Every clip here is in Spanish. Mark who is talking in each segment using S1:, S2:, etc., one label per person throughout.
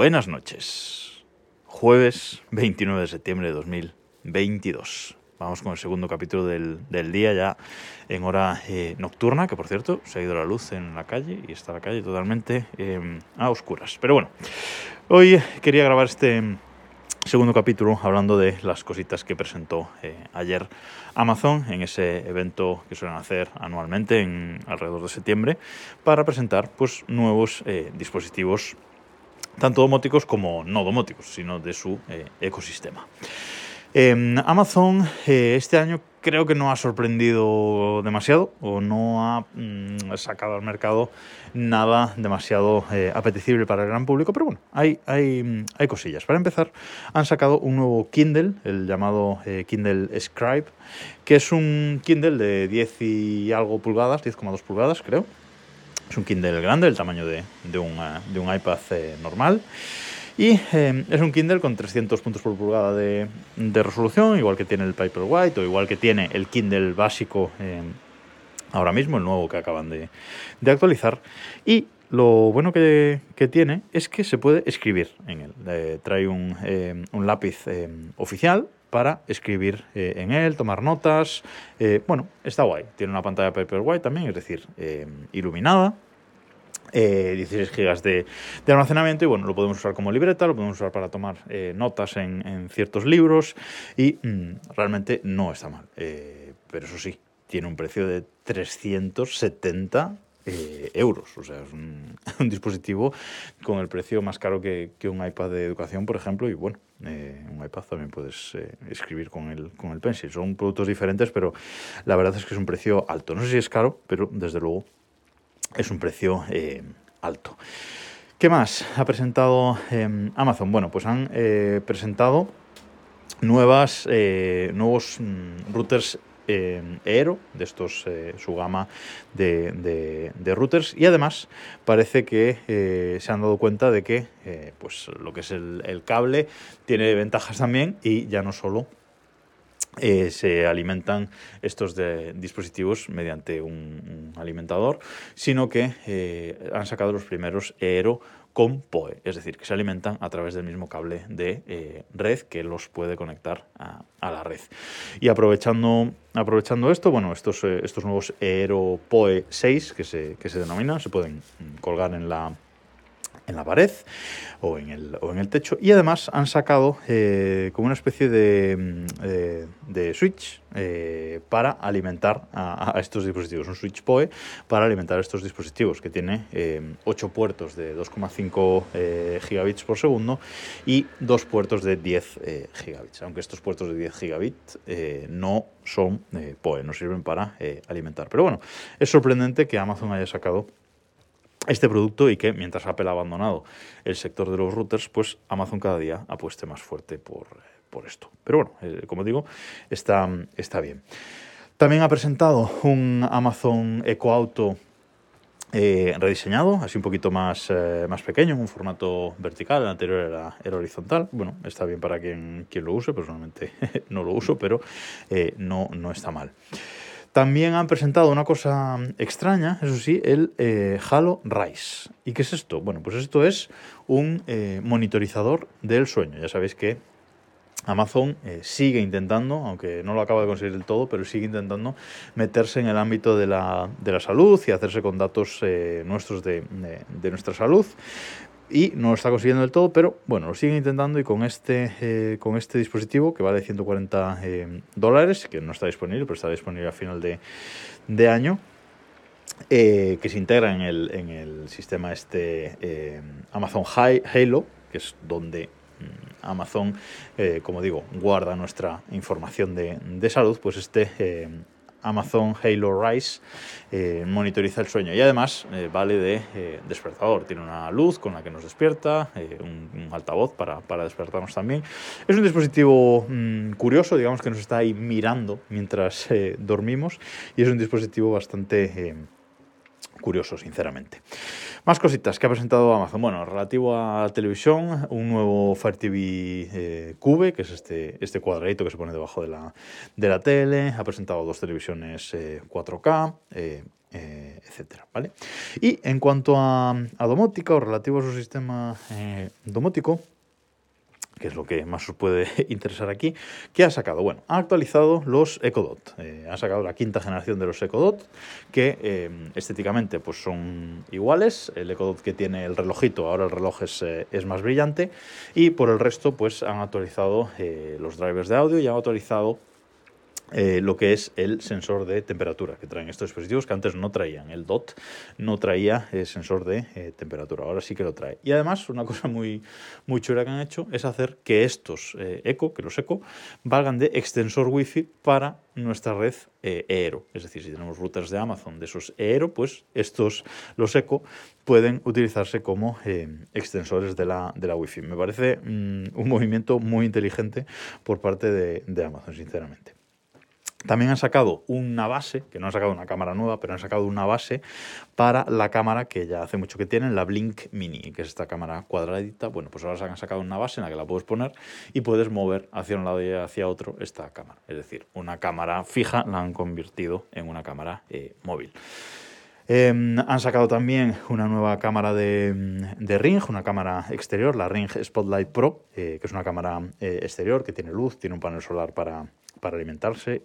S1: Buenas noches. Jueves 29 de septiembre de 2022. Vamos con el segundo capítulo del, del día ya en hora eh, nocturna, que por cierto se ha ido la luz en la calle y está la calle totalmente eh, a oscuras. Pero bueno, hoy quería grabar este segundo capítulo hablando de las cositas que presentó eh, ayer Amazon en ese evento que suelen hacer anualmente en alrededor de septiembre para presentar pues nuevos dispositivos tanto domóticos como no domóticos, sino de su eh, ecosistema. Eh, Amazon eh, este año creo que no ha sorprendido demasiado o no ha mm, sacado al mercado nada demasiado eh, apetecible para el gran público, pero bueno, hay, hay, mm, hay cosillas. Para empezar, han sacado un nuevo Kindle, el llamado Kindle Scribe, que es un Kindle de 10 y algo pulgadas, 10,2 pulgadas creo. Es un Kindle grande, el tamaño de, de, un, eh, de un iPad eh, normal. Y eh, es un Kindle con 300 puntos por pulgada de, resolución, igual que tiene el Paperwhite o igual que tiene el Kindle básico ahora mismo, el nuevo que acaban de, actualizar. Y lo bueno que, tiene es que se puede escribir en él. Eh, trae un, lápiz oficial para escribir eh, en él, tomar notas. Eh, bueno, está guay. Tiene una pantalla Paperwhite también, es decir, eh, iluminada. 16 GB de, de, almacenamiento y bueno, lo podemos usar como libreta, lo podemos usar para tomar notas en, ciertos libros y mmm, realmente no está mal. pero eso sí, tiene un precio de 370 eh, euros. O sea, es un, dispositivo con el precio más caro que, un iPad de educación, por ejemplo, y bueno, iPad también puedes eh, escribir con el, con el Pencil. Son productos diferentes, pero la verdad es que es un precio alto. No sé si es caro, pero desde luego es un precio eh, alto. ¿Qué más ha presentado eh, Amazon? Bueno, pues han eh, presentado nuevas, nuevos mm, routers eh, Aero, de estos, eh, su gama de, routers, y además parece que eh, se han dado cuenta de que eh, pues lo que es el, cable tiene ventajas también y ya no solo se alimentan estos dispositivos mediante un, alimentador, sino que han sacado los primeros Aero con PoE, es decir, que se alimentan a través del mismo cable de eh, red que los puede conectar a, la red. Y aprovechando, aprovechando esto, bueno, estos, eh, estos nuevos Aero PoE 6 que se, que se denominan, se pueden colgar en la, en la pared o en el, o en el techo. Y además han sacado eh, como una especie de, eh, de switch eh, para alimentar a, estos dispositivos, un switch PoE para alimentar estos dispositivos que tiene 8 eh, puertos de 2,5 eh, gigabits por segundo y dos puertos de 10 eh, gigabits, aunque estos puertos de 10 gigabits no son PoE, no sirven para alimentar. Pero bueno, es sorprendente que Amazon haya sacado este producto y que mientras Apple ha abandonado el sector de los routers, pues Amazon cada día apueste más fuerte por, por esto. Pero bueno, eh, como digo, está, está bien. También ha presentado un Amazon Eco Auto eh, rediseñado, así un poquito más, eh, más pequeño, en un formato vertical, el anterior era, era, horizontal. Bueno, está bien para quien, quien lo use, personalmente no lo uso, pero no, no está mal. También han presentado una cosa extraña, eso sí, el eh, Halo Rise. ¿Y qué es esto? Bueno, pues esto es un eh, monitorizador del sueño. Ya sabéis que Amazon eh, sigue intentando, aunque no lo acaba de conseguir del todo, pero sigue intentando meterse en el ámbito de la, de la salud y hacerse con datos nuestros de, de, nuestra salud y no lo está consiguiendo del todo, pero bueno, lo siguen intentando y con este, eh, con este dispositivo que vale 140 eh, dólares, que no está disponible, pero está disponible a final de, de año, eh, que se integra en el, en el sistema este Amazon Halo, que es donde mm, Amazon, como digo, guarda nuestra información de, de salud, pues este Amazon Halo Rise eh, monitoriza el sueño y además eh, vale de eh, despertador. Tiene una luz con la que nos despierta, un, altavoz para, para, despertarnos también. Es un dispositivo mmm, curioso, digamos que nos está ahí mirando mientras dormimos y es un dispositivo bastante curioso, sinceramente. Más cositas que ha presentado Amazon. Bueno, relativo a televisión, un nuevo Fire TV eh, Cube, que es este, este cuadradito que se pone debajo de la, de la tele. Ha presentado dos televisiones eh, 4K. Eh, eh, etcétera, ¿vale? Y en cuanto a, domótica o relativo a su sistema domótico, que es lo que más os puede interesar aquí, ¿qué ha sacado? Bueno, ha actualizado los EcoDot. Eh, ha sacado la quinta generación de los EcoDot, que estéticamente pues son iguales. El EcoDot que tiene el relojito, ahora el reloj es, es más brillante. Y por el resto, pues han actualizado los drivers de audio y han actualizado eh, lo que es el sensor de temperatura que traen estos dispositivos que antes no traían. El DOT no traía el sensor de eh, temperatura, ahora sí que lo trae. Y además, una cosa muy, muy chula que han hecho es hacer que estos eh, Eco, que los Eco, valgan de extensor Wi-Fi para nuestra red Eero. Es decir, si tenemos routers de Amazon de esos Eero, pues estos, los Eco, pueden utilizarse como extensores de la, de la Wi-Fi. Me parece mm, un movimiento muy inteligente por parte de Amazon, sinceramente. También han sacado una base, que no han sacado una cámara nueva, pero han sacado una base para la cámara que ya hace mucho que tienen, la Blink Mini, que es esta cámara cuadradita. Bueno, pues ahora se han sacado una base en la que la puedes poner y puedes mover hacia un lado y hacia otro esta cámara. Es decir, una cámara fija la han convertido en una cámara eh, móvil. Em, han sacado también una nueva cámara de, Ring, una cámara exterior, la Ring Spotlight Pro, eh, que es una cámara eh, exterior que tiene luz, tiene un panel solar para alimentarse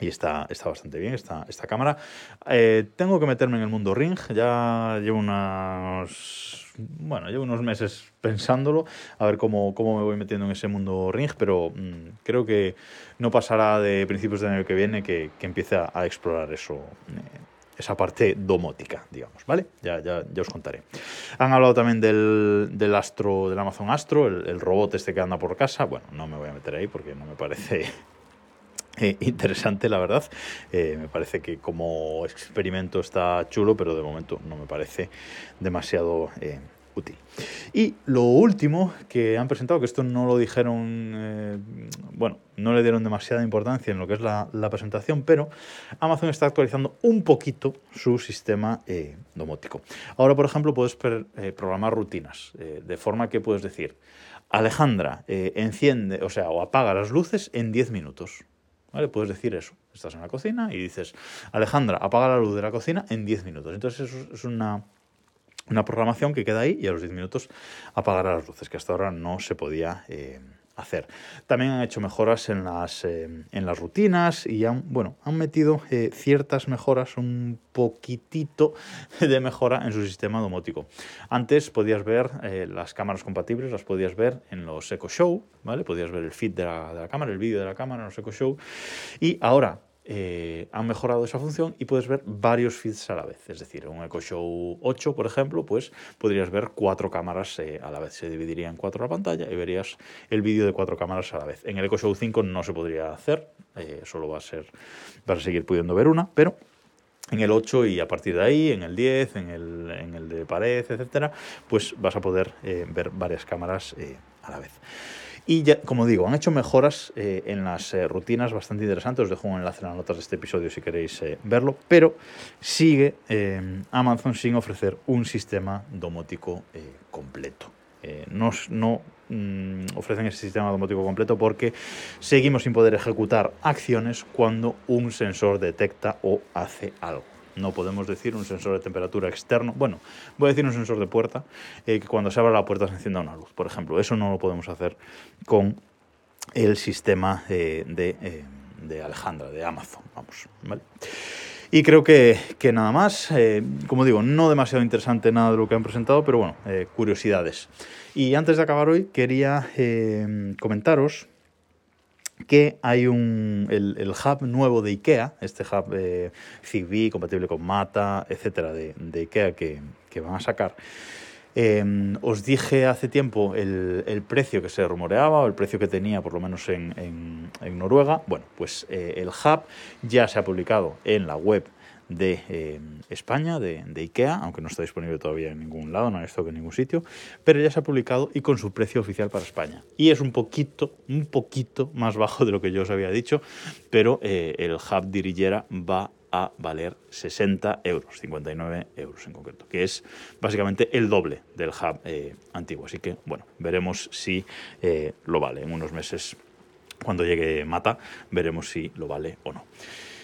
S1: y está, está bastante bien esta, esta cámara. Eh, tengo que meterme en el mundo Ring. Ya llevo unos, bueno, llevo unos meses pensándolo, a ver cómo, cómo me voy metiendo en ese mundo Ring, pero mm, creo que no pasará de principios de año que viene que, que empiece a, explorar eso. Eh, esa parte domótica, digamos, ¿vale? Ya, ya, ya, os contaré. Han hablado también del, del Astro, del Amazon Astro, el, el robot este que anda por casa. Bueno, no me voy a meter ahí porque no me parece eh, interesante, la verdad. Eh, me parece que como experimento está chulo, pero de momento no me parece demasiado eh, útil. Y lo último que han presentado, que esto no lo dijeron, bueno, no le dieron demasiada importancia en lo que es la, presentación, pero Amazon está actualizando un poquito su sistema domótico. Ahora, por ejemplo, puedes programar rutinas, de forma que puedes decir, Alejandra, enciende, o sea, o apaga las luces en 10 minutos. ¿Vale? Puedes decir eso. Estás en la cocina y dices, Alejandra, apaga la luz de la cocina en 10 minutos. Entonces eso es una, una programación que queda ahí y a los 10 minutos apagará las luces, que hasta ahora no se podía eh, hacer. También han hecho mejoras en las, eh, en las rutinas y han, bueno, han metido eh, ciertas mejoras, un poquitito de mejora en su sistema domótico. Antes podías ver eh, las cámaras compatibles, las podías ver en los Echo Show, ¿vale? Podías ver el feed de la, de la cámara, el vídeo de la cámara en los Echo Show. Y ahora eh, han mejorado esa función y puedes ver varios feeds a la vez. Es decir, un Echo Show 8, por ejemplo, pues podrías ver cuatro cámaras eh, a la vez. Se dividiría en cuatro la pantalla y verías el vídeo de cuatro cámaras a la vez. En el Echo Show 5 no se podría hacer, eh, solo va a ser, vas a seguir pudiendo ver una, pero en el 8 y a partir de ahí, en el 10, en el, en el de pared, etcétera, pues vas a poder ver varias cámaras a la vez. Y ya, como digo, han hecho mejoras eh, en las eh, rutinas bastante interesantes. Os dejo un enlace en las notas de este episodio si queréis eh, verlo. Pero sigue Amazon sin ofrecer un sistema domótico completo. no, no mm, ofrecen ese sistema domótico completo porque seguimos sin poder ejecutar acciones cuando un sensor detecta o hace algo no podemos decir un sensor de temperatura externo. Bueno, voy a decir un sensor de puerta, eh, que cuando se abra la puerta se encienda una luz, por ejemplo. Eso no lo podemos hacer con el sistema eh, eh, de, Alejandra, de Amazon. Vamos, ¿vale? Y creo que, nada más, como digo, no demasiado interesante nada de lo que han presentado, pero bueno, curiosidades. Y antes de acabar hoy, quería comentaros que hay un, el, hub nuevo de IKEA, este hub eh, compatible con Mata, etcétera, de, de IKEA que, que, van a sacar. Em, os dije hace tiempo el, el, precio que se rumoreaba o el precio que tenía, por lo menos en, en, en Noruega. Bueno, pues eh, el hub ya se ha publicado en la web de eh, España, de, IKEA, aunque no está disponible todavía en ningún lado, no hay stock en ningún sitio, pero ya se ha publicado y con su precio oficial para España. Y es un poquito, un poquito más bajo de lo que yo os había dicho, pero eh, el hub dirigera va a valer 60 euros, 59 euros en concreto, que es básicamente el doble del hub eh, antiguo. Así que, bueno, veremos si lo vale. En unos meses, cuando llegue Mata, veremos si lo vale o no.